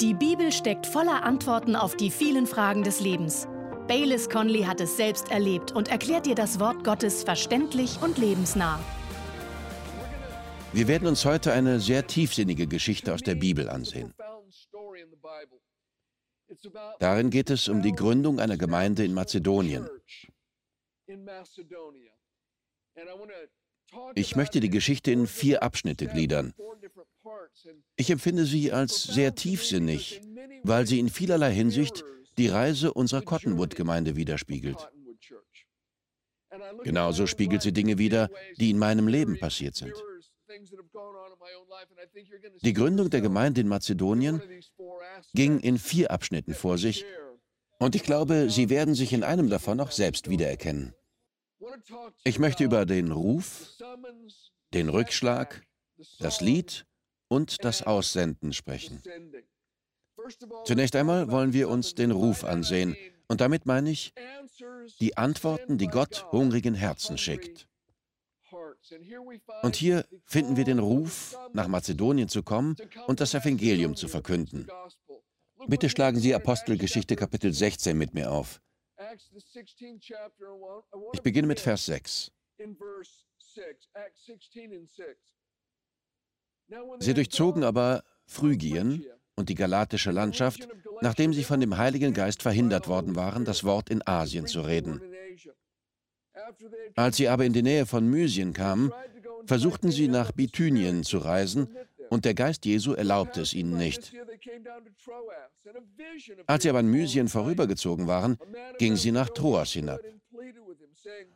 Die Bibel steckt voller Antworten auf die vielen Fragen des Lebens. Baylis Conley hat es selbst erlebt und erklärt dir das Wort Gottes verständlich und lebensnah. Wir werden uns heute eine sehr tiefsinnige Geschichte aus der Bibel ansehen. Darin geht es um die Gründung einer Gemeinde in Mazedonien. Ich möchte die Geschichte in vier Abschnitte gliedern. Ich empfinde sie als sehr tiefsinnig, weil sie in vielerlei Hinsicht die Reise unserer Cottonwood-Gemeinde widerspiegelt. Genauso spiegelt sie Dinge wider, die in meinem Leben passiert sind. Die Gründung der Gemeinde in Mazedonien ging in vier Abschnitten vor sich und ich glaube, Sie werden sich in einem davon auch selbst wiedererkennen. Ich möchte über den Ruf, den Rückschlag, das Lied und das Aussenden sprechen. Zunächst einmal wollen wir uns den Ruf ansehen, und damit meine ich die Antworten, die Gott hungrigen Herzen schickt. Und hier finden wir den Ruf, nach Mazedonien zu kommen und das Evangelium zu verkünden. Bitte schlagen Sie Apostelgeschichte Kapitel 16 mit mir auf. Ich beginne mit Vers 6. Sie durchzogen aber Phrygien und die galatische Landschaft, nachdem sie von dem Heiligen Geist verhindert worden waren, das Wort in Asien zu reden. Als sie aber in die Nähe von Mysien kamen, versuchten sie nach Bithynien zu reisen, und der Geist Jesu erlaubte es ihnen nicht. Als sie aber an Mysien vorübergezogen waren, gingen sie nach Troas hinab.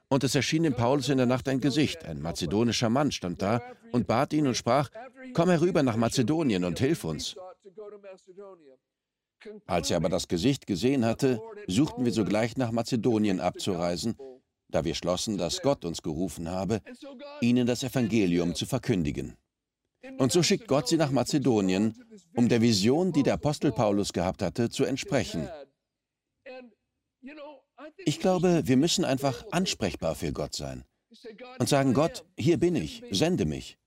Und es erschien dem Paulus in der Nacht ein Gesicht. Ein mazedonischer Mann stand da und bat ihn und sprach, Komm herüber nach Mazedonien und hilf uns. Als er aber das Gesicht gesehen hatte, suchten wir sogleich nach Mazedonien abzureisen, da wir schlossen, dass Gott uns gerufen habe, ihnen das Evangelium zu verkündigen. Und so schickt Gott sie nach Mazedonien, um der Vision, die der Apostel Paulus gehabt hatte, zu entsprechen. Ich glaube, wir müssen einfach ansprechbar für Gott sein und sagen, Gott, hier bin ich, sende mich.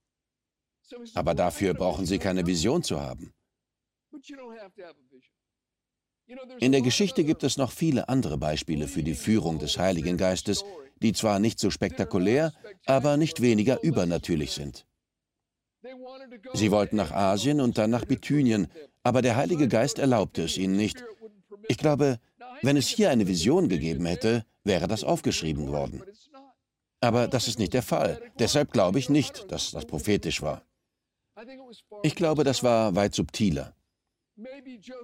Aber dafür brauchen Sie keine Vision zu haben. In der Geschichte gibt es noch viele andere Beispiele für die Führung des Heiligen Geistes, die zwar nicht so spektakulär, aber nicht weniger übernatürlich sind. Sie wollten nach Asien und dann nach Bithynien, aber der Heilige Geist erlaubte es ihnen nicht. Ich glaube, wenn es hier eine Vision gegeben hätte, wäre das aufgeschrieben worden. Aber das ist nicht der Fall. Deshalb glaube ich nicht, dass das prophetisch war. Ich glaube, das war weit subtiler.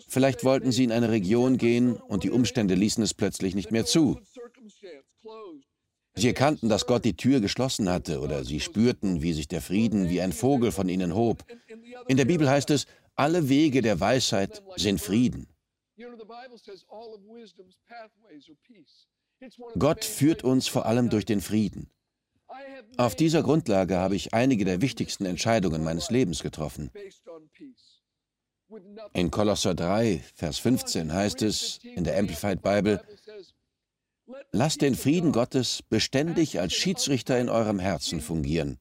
Vielleicht wollten sie in eine Region gehen und die Umstände ließen es plötzlich nicht mehr zu. Sie erkannten, dass Gott die Tür geschlossen hatte oder sie spürten, wie sich der Frieden wie ein Vogel von ihnen hob. In der Bibel heißt es, alle Wege der Weisheit sind Frieden. Gott führt uns vor allem durch den Frieden. Auf dieser Grundlage habe ich einige der wichtigsten Entscheidungen meines Lebens getroffen. In Kolosser 3, Vers 15 heißt es in der Amplified Bible, Lasst den Frieden Gottes beständig als Schiedsrichter in eurem Herzen fungieren.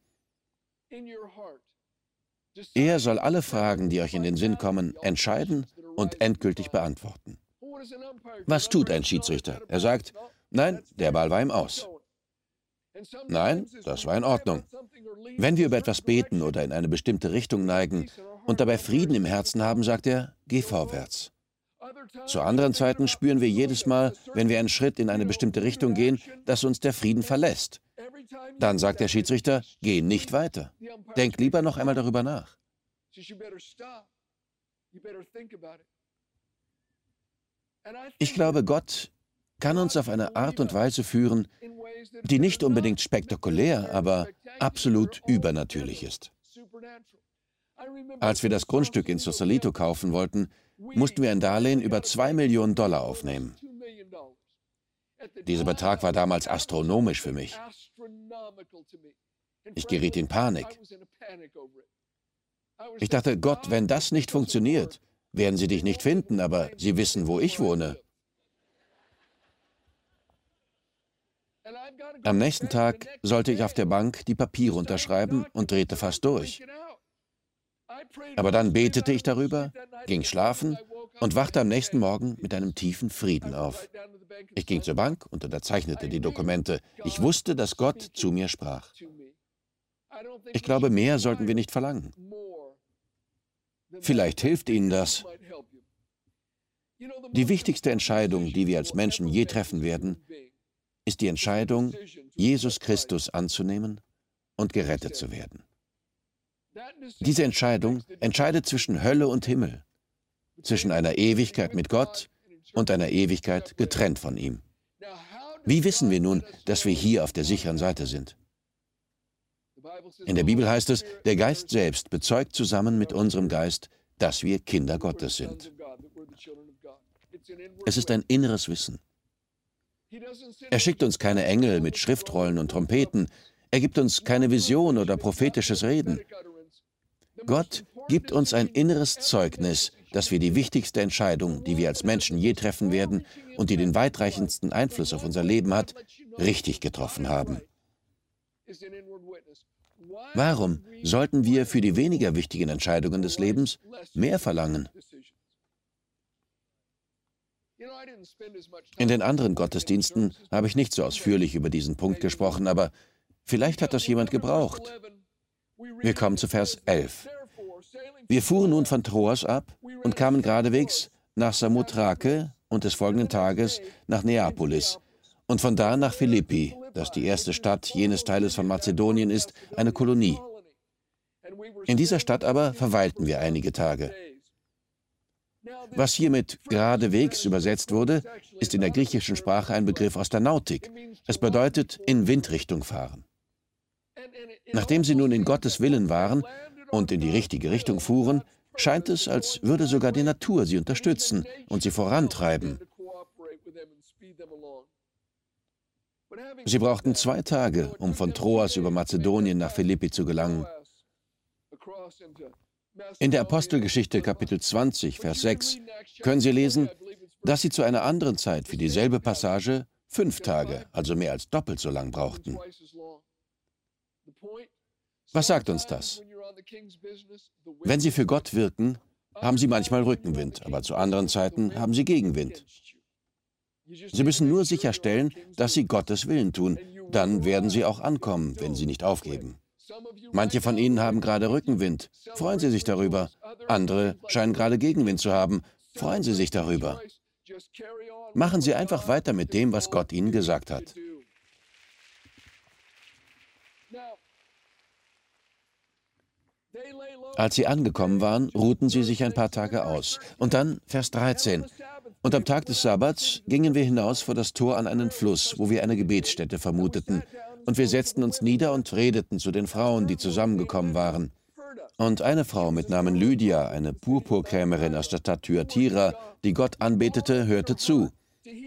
Er soll alle Fragen, die euch in den Sinn kommen, entscheiden und endgültig beantworten. Was tut ein Schiedsrichter? Er sagt, nein, der Ball war ihm aus. Nein, das war in Ordnung. Wenn wir über etwas beten oder in eine bestimmte Richtung neigen und dabei Frieden im Herzen haben, sagt er, geh vorwärts. Zu anderen Zeiten spüren wir jedes Mal, wenn wir einen Schritt in eine bestimmte Richtung gehen, dass uns der Frieden verlässt. Dann sagt der Schiedsrichter, geh nicht weiter. Denk lieber noch einmal darüber nach. Ich glaube, Gott kann uns auf eine Art und Weise führen, die nicht unbedingt spektakulär, aber absolut übernatürlich ist. Als wir das Grundstück in Sausalito kaufen wollten, mussten wir ein Darlehen über 2 Millionen Dollar aufnehmen. Dieser Betrag war damals astronomisch für mich. Ich geriet in Panik. Ich dachte, Gott, wenn das nicht funktioniert, werden sie dich nicht finden, aber sie wissen, wo ich wohne. Am nächsten Tag sollte ich auf der Bank die Papiere unterschreiben und drehte fast durch. Aber dann betete ich darüber, ging schlafen und wachte am nächsten Morgen mit einem tiefen Frieden auf. Ich ging zur Bank und unterzeichnete die Dokumente. Ich wusste, dass Gott zu mir sprach. Ich glaube, mehr sollten wir nicht verlangen. Vielleicht hilft Ihnen das. Die wichtigste Entscheidung, die wir als Menschen je treffen werden, ist die Entscheidung, Jesus Christus anzunehmen und gerettet zu werden. Diese Entscheidung entscheidet zwischen Hölle und Himmel, zwischen einer Ewigkeit mit Gott und einer Ewigkeit getrennt von ihm. Wie wissen wir nun, dass wir hier auf der sicheren Seite sind? In der Bibel heißt es, der Geist selbst bezeugt zusammen mit unserem Geist, dass wir Kinder Gottes sind. Es ist ein inneres Wissen. Er schickt uns keine Engel mit Schriftrollen und Trompeten, er gibt uns keine Vision oder prophetisches Reden. Gott gibt uns ein inneres Zeugnis, dass wir die wichtigste Entscheidung, die wir als Menschen je treffen werden und die den weitreichendsten Einfluss auf unser Leben hat, richtig getroffen haben. Warum sollten wir für die weniger wichtigen Entscheidungen des Lebens mehr verlangen? In den anderen Gottesdiensten habe ich nicht so ausführlich über diesen Punkt gesprochen, aber vielleicht hat das jemand gebraucht. Wir kommen zu Vers 11. Wir fuhren nun von Troas ab und kamen geradewegs nach Samothrake und des folgenden Tages nach Neapolis und von da nach Philippi, das die erste Stadt jenes Teiles von Mazedonien ist, eine Kolonie. In dieser Stadt aber verweilten wir einige Tage. Was hiermit geradewegs übersetzt wurde, ist in der griechischen Sprache ein Begriff aus der Nautik. Es bedeutet in Windrichtung fahren. Nachdem sie nun in Gottes Willen waren und in die richtige Richtung fuhren, scheint es, als würde sogar die Natur sie unterstützen und sie vorantreiben. Sie brauchten zwei Tage, um von Troas über Mazedonien nach Philippi zu gelangen. In der Apostelgeschichte Kapitel 20, Vers 6 können Sie lesen, dass sie zu einer anderen Zeit für dieselbe Passage fünf Tage, also mehr als doppelt so lang brauchten. Was sagt uns das? Wenn Sie für Gott wirken, haben Sie manchmal Rückenwind, aber zu anderen Zeiten haben Sie Gegenwind. Sie müssen nur sicherstellen, dass Sie Gottes Willen tun. Dann werden Sie auch ankommen, wenn Sie nicht aufgeben. Manche von Ihnen haben gerade Rückenwind. Freuen Sie sich darüber. Andere scheinen gerade Gegenwind zu haben. Freuen Sie sich darüber. Machen Sie einfach weiter mit dem, was Gott Ihnen gesagt hat. Als sie angekommen waren, ruhten sie sich ein paar Tage aus. Und dann Vers 13. Und am Tag des Sabbats gingen wir hinaus vor das Tor an einen Fluss, wo wir eine Gebetsstätte vermuteten. Und wir setzten uns nieder und redeten zu den Frauen, die zusammengekommen waren. Und eine Frau mit Namen Lydia, eine Purpurkrämerin aus der Stadt Thyatira, die Gott anbetete, hörte zu.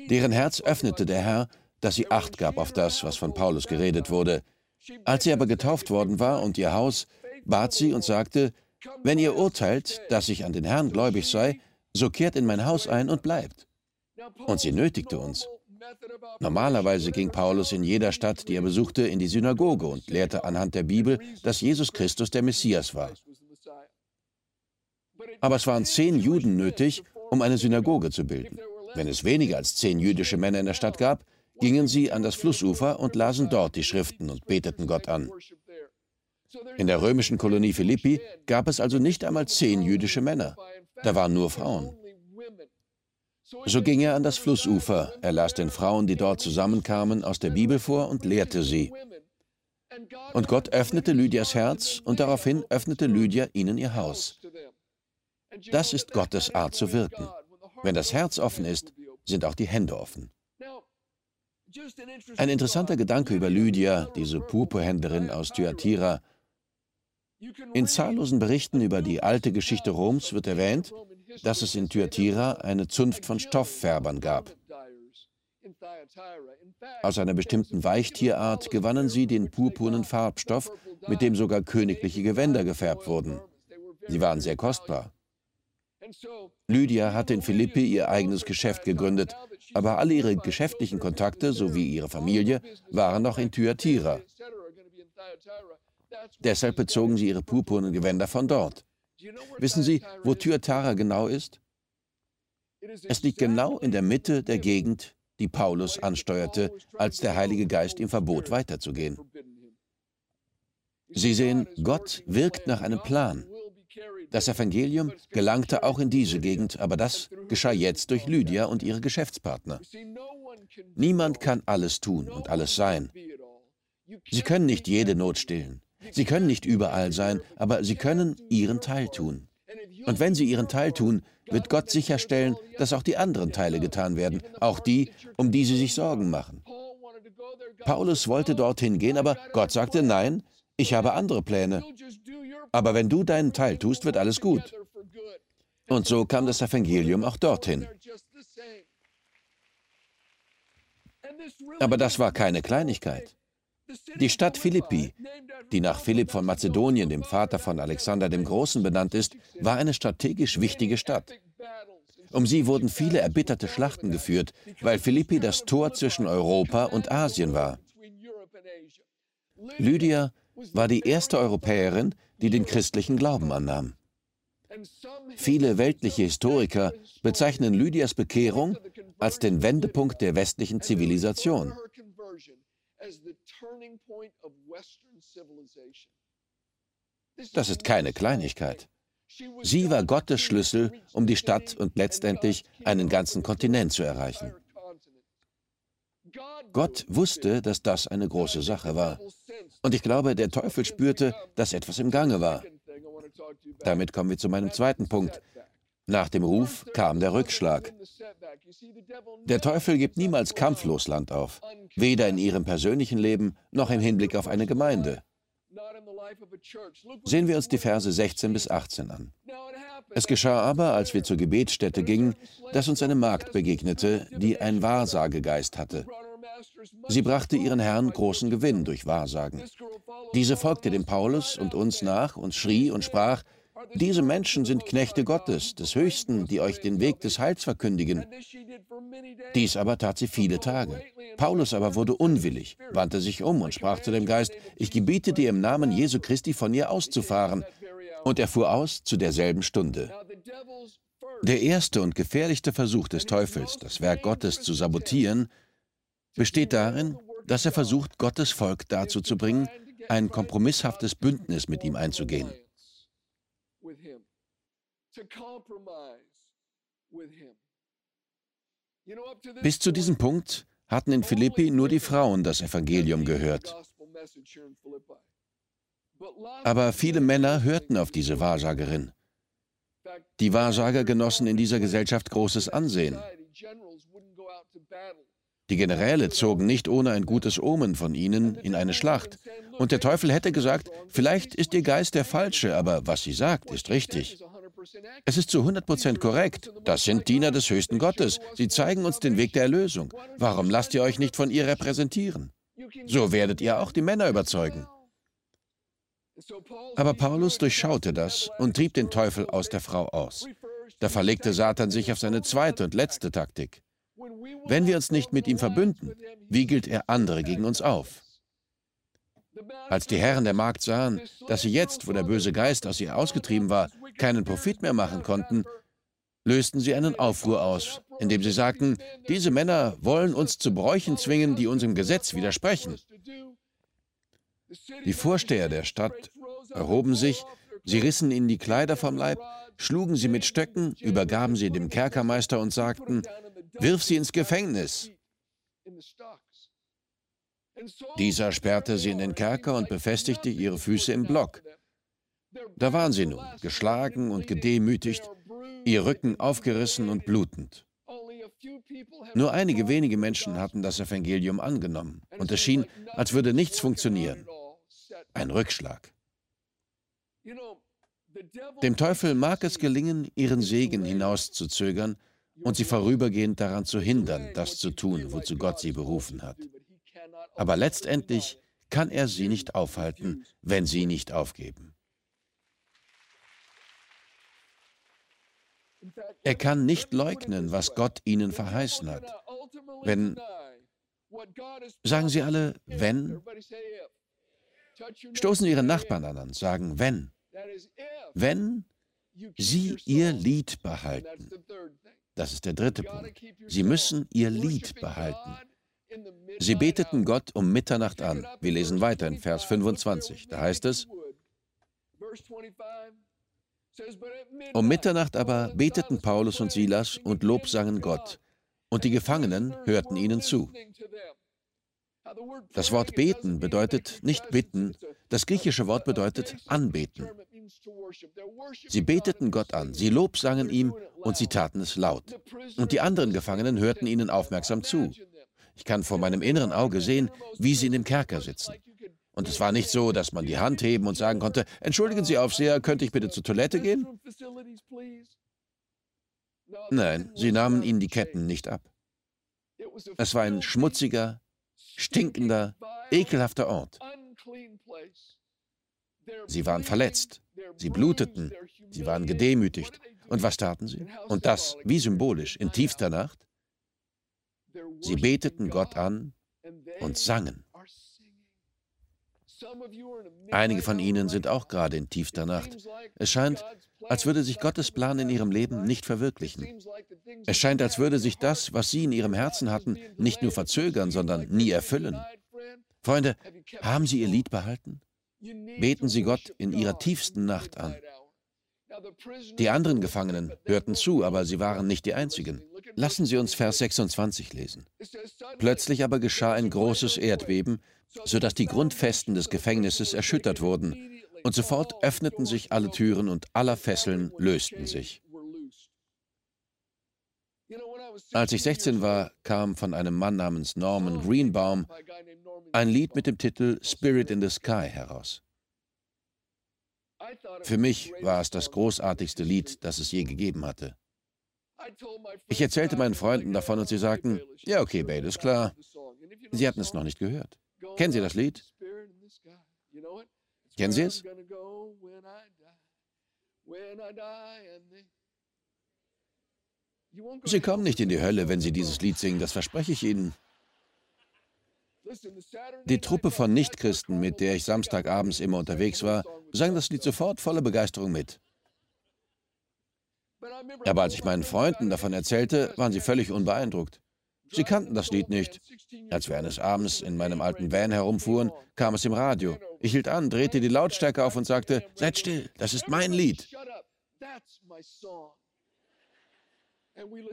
Deren Herz öffnete der Herr, dass sie Acht gab auf das, was von Paulus geredet wurde. Als sie aber getauft worden war und ihr Haus, bat sie und sagte, wenn ihr urteilt, dass ich an den Herrn gläubig sei, so kehrt in mein Haus ein und bleibt. Und sie nötigte uns. Normalerweise ging Paulus in jeder Stadt, die er besuchte, in die Synagoge und lehrte anhand der Bibel, dass Jesus Christus der Messias war. Aber es waren zehn Juden nötig, um eine Synagoge zu bilden. Wenn es weniger als zehn jüdische Männer in der Stadt gab, gingen sie an das Flussufer und lasen dort die Schriften und beteten Gott an. In der römischen Kolonie Philippi gab es also nicht einmal zehn jüdische Männer. Da waren nur Frauen. So ging er an das Flussufer, er las den Frauen, die dort zusammenkamen, aus der Bibel vor und lehrte sie. Und Gott öffnete Lydias Herz und daraufhin öffnete Lydia ihnen ihr Haus. Das ist Gottes Art zu wirken. Wenn das Herz offen ist, sind auch die Hände offen. Ein interessanter Gedanke über Lydia, diese Purpurhändlerin aus Thyatira, in zahllosen Berichten über die alte Geschichte Roms wird erwähnt, dass es in Thyatira eine Zunft von Stofffärbern gab. Aus einer bestimmten Weichtierart gewannen sie den purpurnen Farbstoff, mit dem sogar königliche Gewänder gefärbt wurden. Sie waren sehr kostbar. Lydia hatte in Philippi ihr eigenes Geschäft gegründet, aber alle ihre geschäftlichen Kontakte sowie ihre Familie waren noch in Thyatira. Deshalb bezogen sie ihre purpurnen Gewänder von dort. Wissen Sie, wo Thyatira genau ist? Es liegt genau in der Mitte der Gegend, die Paulus ansteuerte, als der Heilige Geist ihm verbot, weiterzugehen. Sie sehen, Gott wirkt nach einem Plan. Das Evangelium gelangte auch in diese Gegend, aber das geschah jetzt durch Lydia und ihre Geschäftspartner. Niemand kann alles tun und alles sein. Sie können nicht jede Not stillen. Sie können nicht überall sein, aber sie können ihren Teil tun. Und wenn sie ihren Teil tun, wird Gott sicherstellen, dass auch die anderen Teile getan werden, auch die, um die sie sich Sorgen machen. Paulus wollte dorthin gehen, aber Gott sagte, nein, ich habe andere Pläne. Aber wenn du deinen Teil tust, wird alles gut. Und so kam das Evangelium auch dorthin. Aber das war keine Kleinigkeit. Die Stadt Philippi, die nach Philipp von Mazedonien, dem Vater von Alexander dem Großen, benannt ist, war eine strategisch wichtige Stadt. Um sie wurden viele erbitterte Schlachten geführt, weil Philippi das Tor zwischen Europa und Asien war. Lydia war die erste Europäerin, die den christlichen Glauben annahm. Viele weltliche Historiker bezeichnen Lydias Bekehrung als den Wendepunkt der westlichen Zivilisation. Das ist keine Kleinigkeit. Sie war Gottes Schlüssel, um die Stadt und letztendlich einen ganzen Kontinent zu erreichen. Gott wusste, dass das eine große Sache war. Und ich glaube, der Teufel spürte, dass etwas im Gange war. Damit kommen wir zu meinem zweiten Punkt. Nach dem Ruf kam der Rückschlag. Der Teufel gibt niemals kampflos Land auf, weder in ihrem persönlichen Leben noch im Hinblick auf eine Gemeinde. Sehen wir uns die Verse 16 bis 18 an. Es geschah aber, als wir zur Gebetsstätte gingen, dass uns eine Magd begegnete, die ein Wahrsagegeist hatte. Sie brachte ihren Herrn großen Gewinn durch Wahrsagen. Diese folgte dem Paulus und uns nach und schrie und sprach, diese Menschen sind Knechte Gottes, des Höchsten, die euch den Weg des Heils verkündigen. Dies aber tat sie viele Tage. Paulus aber wurde unwillig, wandte sich um und sprach zu dem Geist, ich gebiete dir im Namen Jesu Christi von ihr auszufahren. Und er fuhr aus zu derselben Stunde. Der erste und gefährlichste Versuch des Teufels, das Werk Gottes zu sabotieren, besteht darin, dass er versucht, Gottes Volk dazu zu bringen, ein kompromisshaftes Bündnis mit ihm einzugehen. Bis zu diesem Punkt hatten in Philippi nur die Frauen das Evangelium gehört. Aber viele Männer hörten auf diese Wahrsagerin. Die Wahrsager genossen in dieser Gesellschaft großes Ansehen. Die Generäle zogen nicht ohne ein gutes Omen von ihnen in eine Schlacht. Und der Teufel hätte gesagt, vielleicht ist ihr Geist der falsche, aber was sie sagt, ist richtig. Es ist zu 100% korrekt. Das sind Diener des höchsten Gottes. Sie zeigen uns den Weg der Erlösung. Warum lasst ihr euch nicht von ihr repräsentieren? So werdet ihr auch die Männer überzeugen. Aber Paulus durchschaute das und trieb den Teufel aus der Frau aus. Da verlegte Satan sich auf seine zweite und letzte Taktik. Wenn wir uns nicht mit ihm verbünden, wiegelt er andere gegen uns auf. Als die Herren der Magd sahen, dass sie jetzt, wo der böse Geist aus ihr ausgetrieben war, keinen Profit mehr machen konnten, lösten sie einen Aufruhr aus, indem sie sagten, diese Männer wollen uns zu Bräuchen zwingen, die unserem Gesetz widersprechen. Die Vorsteher der Stadt erhoben sich, sie rissen ihnen die Kleider vom Leib, schlugen sie mit Stöcken, übergaben sie dem Kerkermeister und sagten, Wirf sie ins Gefängnis. Dieser sperrte sie in den Kerker und befestigte ihre Füße im Block. Da waren sie nun, geschlagen und gedemütigt, ihr Rücken aufgerissen und blutend. Nur einige wenige Menschen hatten das Evangelium angenommen, und es schien, als würde nichts funktionieren. Ein Rückschlag. Dem Teufel mag es gelingen, ihren Segen hinauszuzögern, und sie vorübergehend daran zu hindern, das zu tun, wozu Gott sie berufen hat. Aber letztendlich kann er sie nicht aufhalten, wenn sie nicht aufgeben. Er kann nicht leugnen, was Gott ihnen verheißen hat. Wenn, sagen Sie alle, wenn, stoßen Ihre Nachbarn an und sagen, wenn. Wenn Sie ihr Lied behalten. Das ist der dritte Punkt. Sie müssen ihr Lied behalten. Sie beteten Gott um Mitternacht an. Wir lesen weiter in Vers 25. Da heißt es, um Mitternacht aber beteten Paulus und Silas und lobsangen Gott, und die Gefangenen hörten ihnen zu. Das Wort beten bedeutet nicht bitten, das griechische Wort bedeutet anbeten. Sie beteten Gott an, sie lobsangen ihm und sie taten es laut. Und die anderen Gefangenen hörten ihnen aufmerksam zu. Ich kann vor meinem inneren Auge sehen, wie sie in dem Kerker sitzen. Und es war nicht so, dass man die Hand heben und sagen konnte, entschuldigen Sie, Aufseher, könnte ich bitte zur Toilette gehen? Nein, sie nahmen ihnen die Ketten nicht ab. Es war ein schmutziger, stinkender, ekelhafter Ort. Sie waren verletzt, sie bluteten, sie waren gedemütigt. Und was taten sie? Und das, wie symbolisch, in tiefster Nacht? Sie beteten Gott an und sangen. Einige von Ihnen sind auch gerade in tiefster Nacht. Es scheint, als würde sich Gottes Plan in Ihrem Leben nicht verwirklichen. Es scheint, als würde sich das, was Sie in Ihrem Herzen hatten, nicht nur verzögern, sondern nie erfüllen. Freunde, haben Sie Ihr Lied behalten? Beten Sie Gott in Ihrer tiefsten Nacht an. Die anderen Gefangenen hörten zu, aber sie waren nicht die einzigen. Lassen Sie uns Vers 26 lesen. Plötzlich aber geschah ein großes Erdbeben, sodass die Grundfesten des Gefängnisses erschüttert wurden, und sofort öffneten sich alle Türen und aller Fesseln lösten sich. Als ich 16 war, kam von einem Mann namens Norman Greenbaum ein Lied mit dem Titel Spirit in the Sky heraus. Für mich war es das großartigste Lied, das es je gegeben hatte. Ich erzählte meinen Freunden davon und sie sagten, ja okay, Bale, ist klar. Sie hatten es noch nicht gehört. Kennen Sie das Lied? Kennen Sie es? Sie kommen nicht in die Hölle, wenn Sie dieses Lied singen, das verspreche ich Ihnen. Die Truppe von Nichtchristen, mit der ich Samstagabends immer unterwegs war, sang das Lied sofort voller Begeisterung mit. Aber als ich meinen Freunden davon erzählte, waren sie völlig unbeeindruckt. Sie kannten das Lied nicht. Als wir eines Abends in meinem alten Van herumfuhren, kam es im Radio. Ich hielt an, drehte die Lautstärke auf und sagte, seid still, das ist mein Lied.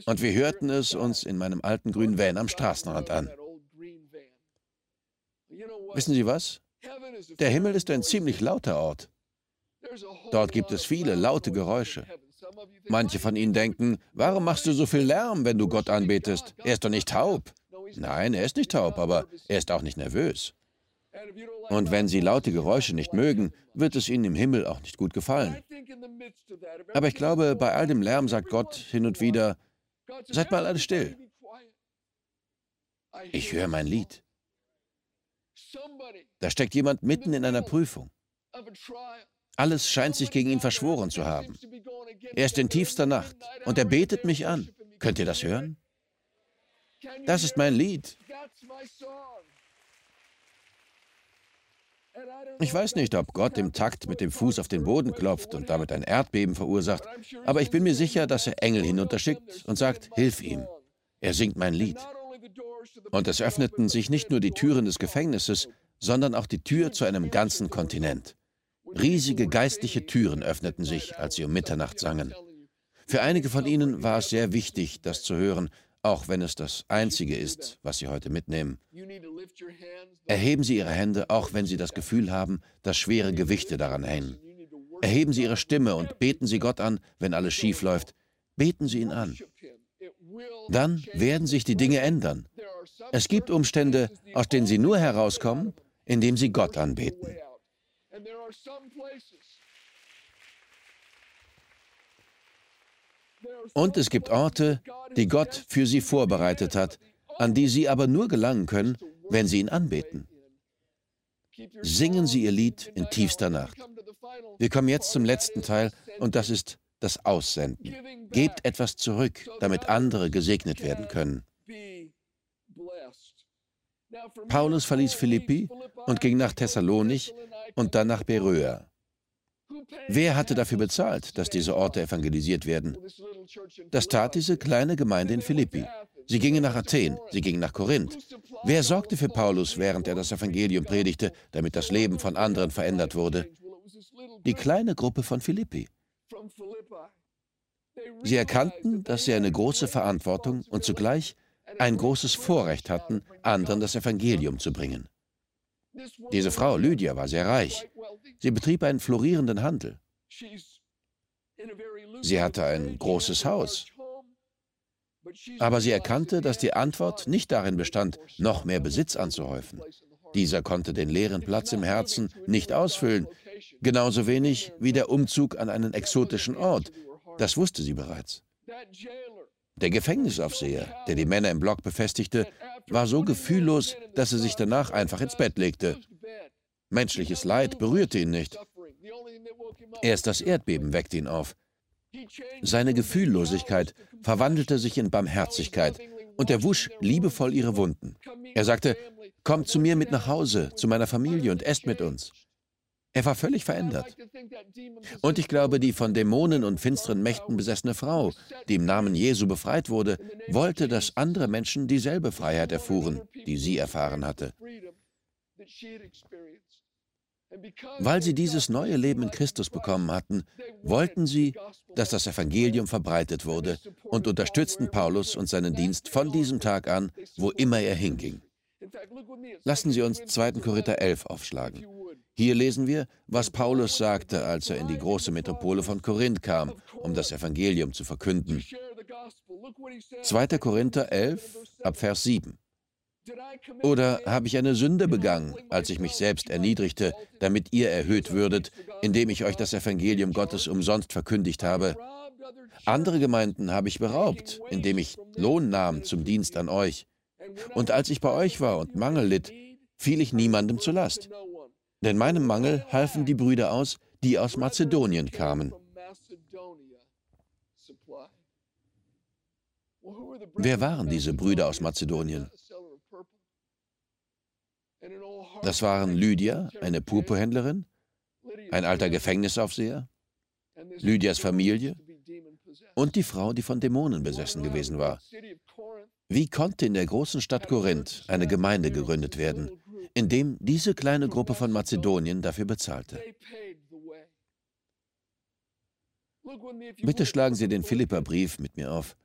Und wir hörten es uns in meinem alten grünen Van am Straßenrand an. Wissen Sie was? Der Himmel ist ein ziemlich lauter Ort. Dort gibt es viele laute Geräusche. Manche von Ihnen denken, warum machst du so viel Lärm, wenn du Gott anbetest? Er ist doch nicht taub. Nein, er ist nicht taub, aber er ist auch nicht nervös. Und wenn Sie laute Geräusche nicht mögen, wird es Ihnen im Himmel auch nicht gut gefallen. Aber ich glaube, bei all dem Lärm sagt Gott hin und wieder, seid mal alle still. Ich höre mein Lied. Da steckt jemand mitten in einer Prüfung. Alles scheint sich gegen ihn verschworen zu haben. Er ist in tiefster Nacht und er betet mich an. Könnt ihr das hören? Das ist mein Lied. Ich weiß nicht, ob Gott im Takt mit dem Fuß auf den Boden klopft und damit ein Erdbeben verursacht, aber ich bin mir sicher, dass er Engel hinunterschickt und sagt, hilf ihm. Er singt mein Lied. Und es öffneten sich nicht nur die Türen des Gefängnisses, sondern auch die Tür zu einem ganzen Kontinent. Riesige geistliche Türen öffneten sich, als sie um Mitternacht sangen. Für einige von ihnen war es sehr wichtig, das zu hören, auch wenn es das Einzige ist, was Sie heute mitnehmen. Erheben Sie Ihre Hände, auch wenn Sie das Gefühl haben, dass schwere Gewichte daran hängen. Erheben Sie Ihre Stimme und beten Sie Gott an, wenn alles schief läuft. Beten Sie ihn an. Dann werden sich die Dinge ändern. Es gibt Umstände, aus denen Sie nur herauskommen, indem Sie Gott anbeten. Und es gibt Orte, die Gott für sie vorbereitet hat, an die sie aber nur gelangen können, wenn sie ihn anbeten. Singen Sie Ihr Lied in tiefster Nacht. Wir kommen jetzt zum letzten Teil und das ist das Aussenden. Gebt etwas zurück, damit andere gesegnet werden können. Paulus verließ Philippi und ging nach Thessalonich und dann nach Beröa. Wer hatte dafür bezahlt, dass diese Orte evangelisiert werden? Das tat diese kleine Gemeinde in Philippi. Sie gingen nach Athen, sie gingen nach Korinth. Wer sorgte für Paulus, während er das Evangelium predigte, damit das Leben von anderen verändert wurde? Die kleine Gruppe von Philippi. Sie erkannten, dass sie eine große Verantwortung und zugleich ein großes Vorrecht hatten, anderen das Evangelium zu bringen. Diese Frau, Lydia, war sehr reich. Sie betrieb einen florierenden Handel. Sie hatte ein großes Haus. Aber sie erkannte, dass die Antwort nicht darin bestand, noch mehr Besitz anzuhäufen. Dieser konnte den leeren Platz im Herzen nicht ausfüllen, genauso wenig wie der Umzug an einen exotischen Ort. Das wusste sie bereits. Der Gefängnisaufseher, der die Männer im Block befestigte, war so gefühllos, dass er sich danach einfach ins Bett legte. Menschliches Leid berührte ihn nicht. Erst das Erdbeben weckte ihn auf. Seine Gefühllosigkeit verwandelte sich in Barmherzigkeit und er wusch liebevoll ihre Wunden. Er sagte, Kommt zu mir mit nach Hause, zu meiner Familie und esst mit uns. Er war völlig verändert. Und ich glaube, die von Dämonen und finsteren Mächten besessene Frau, die im Namen Jesu befreit wurde, wollte, dass andere Menschen dieselbe Freiheit erfuhren, die sie erfahren hatte. Weil sie dieses neue Leben in Christus bekommen hatten, wollten sie, dass das Evangelium verbreitet wurde und unterstützten Paulus und seinen Dienst von diesem Tag an, wo immer er hinging. Lassen Sie uns 2. Korinther 11 aufschlagen. Hier lesen wir, was Paulus sagte, als er in die große Metropole von Korinth kam, um das Evangelium zu verkünden. 2. Korinther 11 ab Vers 7. Oder habe ich eine Sünde begangen, als ich mich selbst erniedrigte, damit ihr erhöht würdet, indem ich euch das Evangelium Gottes umsonst verkündigt habe? Andere Gemeinden habe ich beraubt, indem ich Lohn nahm zum Dienst an euch. Und als ich bei euch war und Mangel litt, fiel ich niemandem zur Last. Denn meinem Mangel halfen die Brüder aus, die aus Mazedonien kamen. Wer waren diese Brüder aus Mazedonien? Das waren Lydia, eine Purpurhändlerin, ein alter Gefängnisaufseher, Lydias Familie und die Frau, die von Dämonen besessen gewesen war. Wie konnte in der großen Stadt Korinth eine Gemeinde gegründet werden, indem diese kleine Gruppe von Mazedonien dafür bezahlte? Bitte schlagen Sie den Philipperbrief mit mir auf.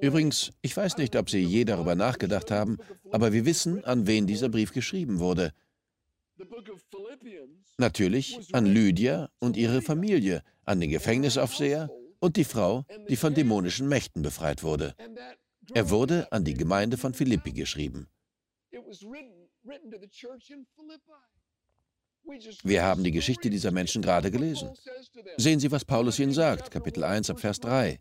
Übrigens, ich weiß nicht, ob Sie je darüber nachgedacht haben, aber wir wissen, an wen dieser Brief geschrieben wurde. Natürlich an Lydia und ihre Familie, an den Gefängnisaufseher und die Frau, die von dämonischen Mächten befreit wurde. Er wurde an die Gemeinde von Philippi geschrieben. Wir haben die Geschichte dieser Menschen gerade gelesen. Sehen Sie, was Paulus ihnen sagt, Kapitel 1 ab Vers 3.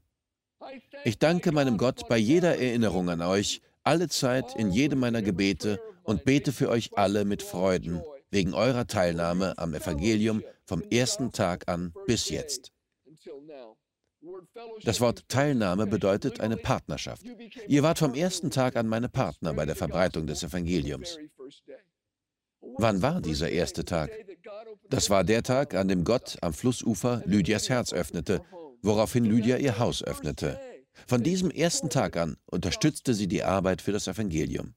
Ich danke meinem Gott bei jeder Erinnerung an euch, alle Zeit in jedem meiner Gebete und bete für euch alle mit Freuden, wegen eurer Teilnahme am Evangelium vom ersten Tag an bis jetzt. Das Wort Teilnahme bedeutet eine Partnerschaft. Ihr wart vom ersten Tag an meine Partner bei der Verbreitung des Evangeliums. Wann war dieser erste Tag? Das war der Tag, an dem Gott am Flussufer Lydias Herz öffnete, woraufhin Lydia ihr Haus öffnete. Von diesem ersten Tag an unterstützte sie die Arbeit für das Evangelium.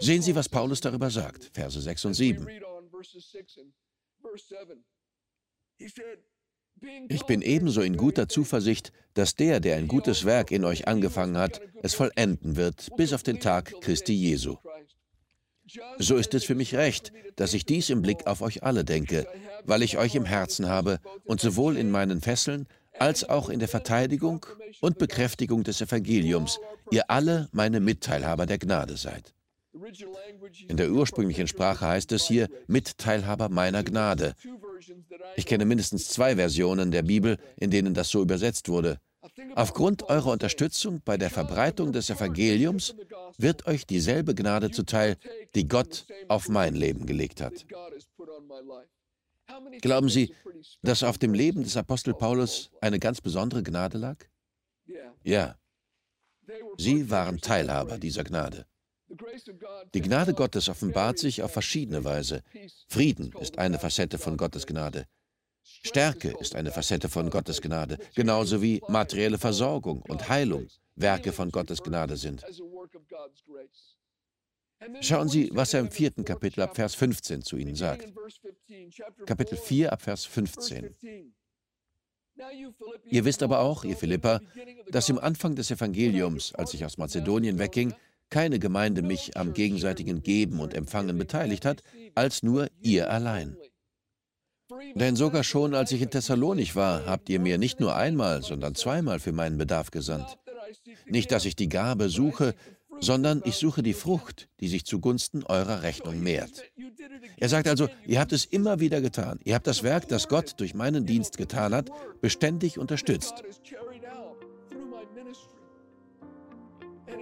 Sehen Sie, was Paulus darüber sagt, Verse 6 und 7. Ich bin ebenso in guter Zuversicht, dass der, der ein gutes Werk in euch angefangen hat, es vollenden wird, bis auf den Tag Christi Jesu. So ist es für mich recht, dass ich dies im Blick auf euch alle denke, weil ich euch im Herzen habe und sowohl in meinen Fesseln als auch in der Verteidigung und Bekräftigung des Evangeliums ihr alle meine Mitteilhaber der Gnade seid. In der ursprünglichen Sprache heißt es hier Mitteilhaber meiner Gnade. Ich kenne mindestens zwei Versionen der Bibel, in denen das so übersetzt wurde. Aufgrund eurer Unterstützung bei der Verbreitung des Evangeliums wird euch dieselbe Gnade zuteil, die Gott auf mein Leben gelegt hat. Glauben Sie, dass auf dem Leben des Apostel Paulus eine ganz besondere Gnade lag? Ja. Sie waren Teilhaber dieser Gnade. Die Gnade Gottes offenbart sich auf verschiedene Weise. Frieden ist eine Facette von Gottes Gnade. Stärke ist eine Facette von Gottes Gnade, genauso wie materielle Versorgung und Heilung Werke von Gottes Gnade sind. Schauen Sie, was er im vierten Kapitel ab Vers 15 zu Ihnen sagt. Kapitel 4 ab Vers 15. Ihr wisst aber auch, ihr Philippa, dass im Anfang des Evangeliums, als ich aus Mazedonien wegging, keine Gemeinde mich am gegenseitigen Geben und Empfangen beteiligt hat, als nur ihr allein. Denn sogar schon als ich in Thessalonich war, habt ihr mir nicht nur einmal, sondern zweimal für meinen Bedarf gesandt. Nicht, dass ich die Gabe suche, sondern ich suche die Frucht, die sich zugunsten eurer Rechnung mehrt. Er sagt also, ihr habt es immer wieder getan. Ihr habt das Werk, das Gott durch meinen Dienst getan hat, beständig unterstützt.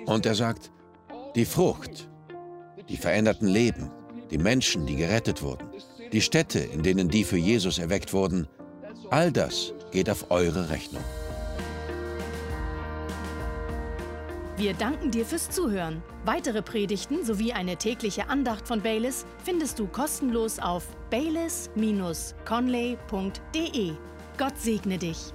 Und er sagt, die Frucht, die veränderten Leben, die Menschen, die gerettet wurden, die Städte, in denen die für Jesus erweckt wurden, all das geht auf eure Rechnung. Wir danken dir fürs Zuhören. Weitere Predigten sowie eine tägliche Andacht von Baylis findest du kostenlos auf baylis-conley.de. Gott segne dich.